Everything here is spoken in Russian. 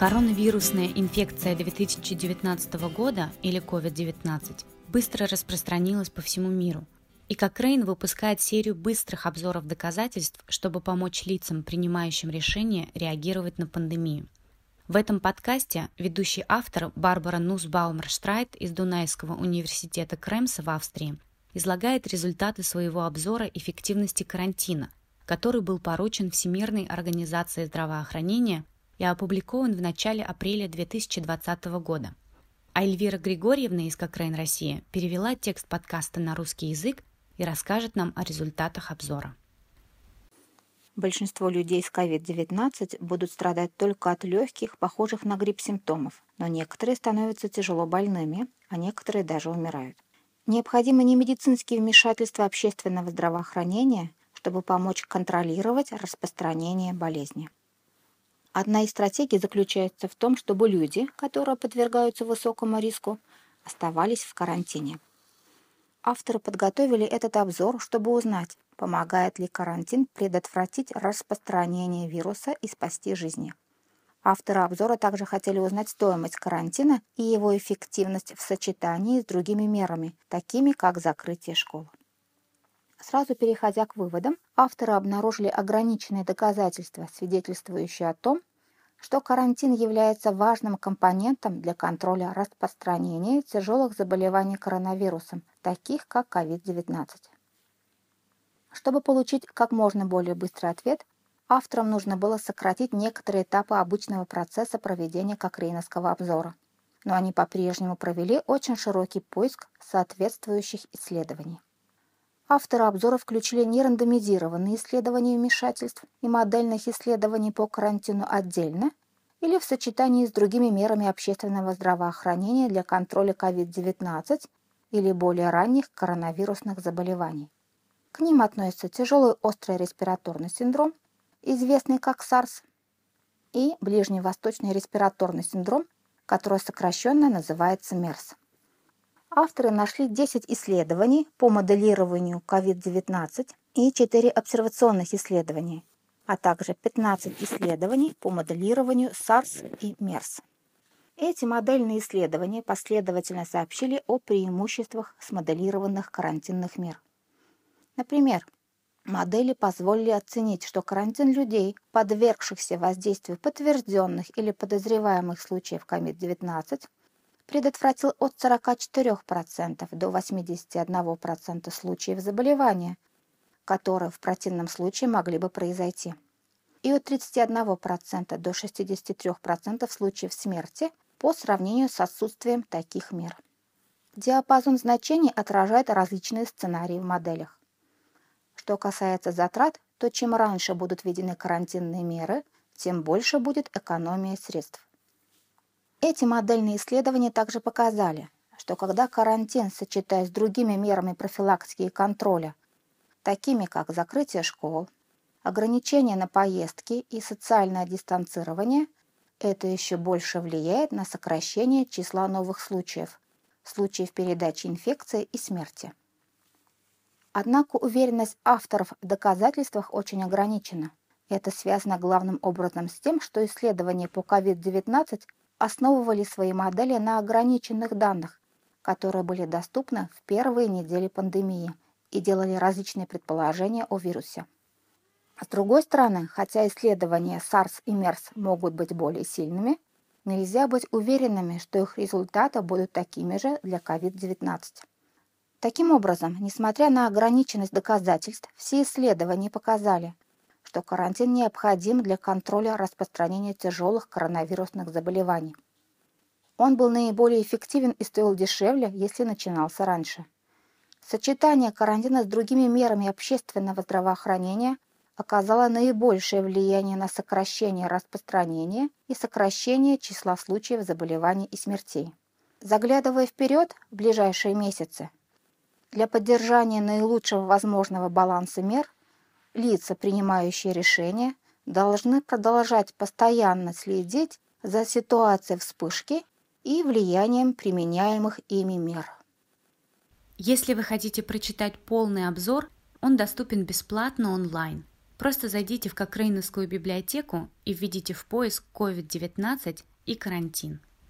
Коронавирусная инфекция 2019 года или COVID-19 быстро распространилась по всему миру. И Кокрейн выпускает серию быстрых обзоров доказательств, чтобы помочь лицам, принимающим решения, реагировать на пандемию. В этом подкасте ведущий автор Барбара Нусбаумерштрайт из Дунайского университета Кремса в Австрии излагает результаты своего обзора эффективности карантина, который был поручен Всемирной организацией здравоохранения и опубликован в начале апреля 2020 года. А Эльвира Григорьевна из Кокрейн Россия перевела текст подкаста на русский язык и расскажет нам о результатах обзора. Большинство людей с COVID-19 будут страдать только от легких, похожих на грипп симптомов, но некоторые становятся тяжело больными, а некоторые даже умирают. Необходимы не медицинские вмешательства общественного здравоохранения, чтобы помочь контролировать распространение болезни. Одна из стратегий заключается в том, чтобы люди, которые подвергаются высокому риску, оставались в карантине. Авторы подготовили этот обзор, чтобы узнать, помогает ли карантин предотвратить распространение вируса и спасти жизни. Авторы обзора также хотели узнать стоимость карантина и его эффективность в сочетании с другими мерами, такими как закрытие школ. Сразу переходя к выводам, авторы обнаружили ограниченные доказательства, свидетельствующие о том, что карантин является важным компонентом для контроля распространения тяжелых заболеваний коронавирусом, таких как COVID-19. Чтобы получить как можно более быстрый ответ, авторам нужно было сократить некоторые этапы обычного процесса проведения кокрейновского обзора. Но они по-прежнему провели очень широкий поиск соответствующих исследований. Авторы обзора включили нерандомизированные исследования вмешательств и модельных исследований по карантину отдельно или в сочетании с другими мерами общественного здравоохранения для контроля COVID-19 или более ранних коронавирусных заболеваний. К ним относятся тяжелый острый респираторный синдром, известный как SARS, и ближневосточный респираторный синдром, который сокращенно называется МЕРС авторы нашли 10 исследований по моделированию COVID-19 и 4 обсервационных исследования, а также 15 исследований по моделированию SARS и MERS. Эти модельные исследования последовательно сообщили о преимуществах смоделированных карантинных мер. Например, модели позволили оценить, что карантин людей, подвергшихся воздействию подтвержденных или подозреваемых случаев COVID-19, предотвратил от 44% до 81% случаев заболевания, которые в противном случае могли бы произойти, и от 31% до 63% случаев смерти по сравнению с отсутствием таких мер. Диапазон значений отражает различные сценарии в моделях. Что касается затрат, то чем раньше будут введены карантинные меры, тем больше будет экономия средств. Эти модельные исследования также показали, что когда карантин сочетаясь с другими мерами профилактики и контроля, такими как закрытие школ, ограничения на поездки и социальное дистанцирование, это еще больше влияет на сокращение числа новых случаев, случаев передачи инфекции и смерти. Однако уверенность авторов в доказательствах очень ограничена. Это связано главным образом с тем, что исследования по COVID-19 основывали свои модели на ограниченных данных, которые были доступны в первые недели пандемии и делали различные предположения о вирусе. С другой стороны, хотя исследования SARS и MERS могут быть более сильными, нельзя быть уверенными, что их результаты будут такими же для COVID-19. Таким образом, несмотря на ограниченность доказательств, все исследования показали – что карантин необходим для контроля распространения тяжелых коронавирусных заболеваний. Он был наиболее эффективен и стоил дешевле, если начинался раньше. Сочетание карантина с другими мерами общественного здравоохранения оказало наибольшее влияние на сокращение распространения и сокращение числа случаев заболеваний и смертей. Заглядывая вперед в ближайшие месяцы, для поддержания наилучшего возможного баланса мер – лица, принимающие решения, должны продолжать постоянно следить за ситуацией вспышки и влиянием применяемых ими мер. Если вы хотите прочитать полный обзор, он доступен бесплатно онлайн. Просто зайдите в Кокрейновскую библиотеку и введите в поиск COVID-19 и карантин.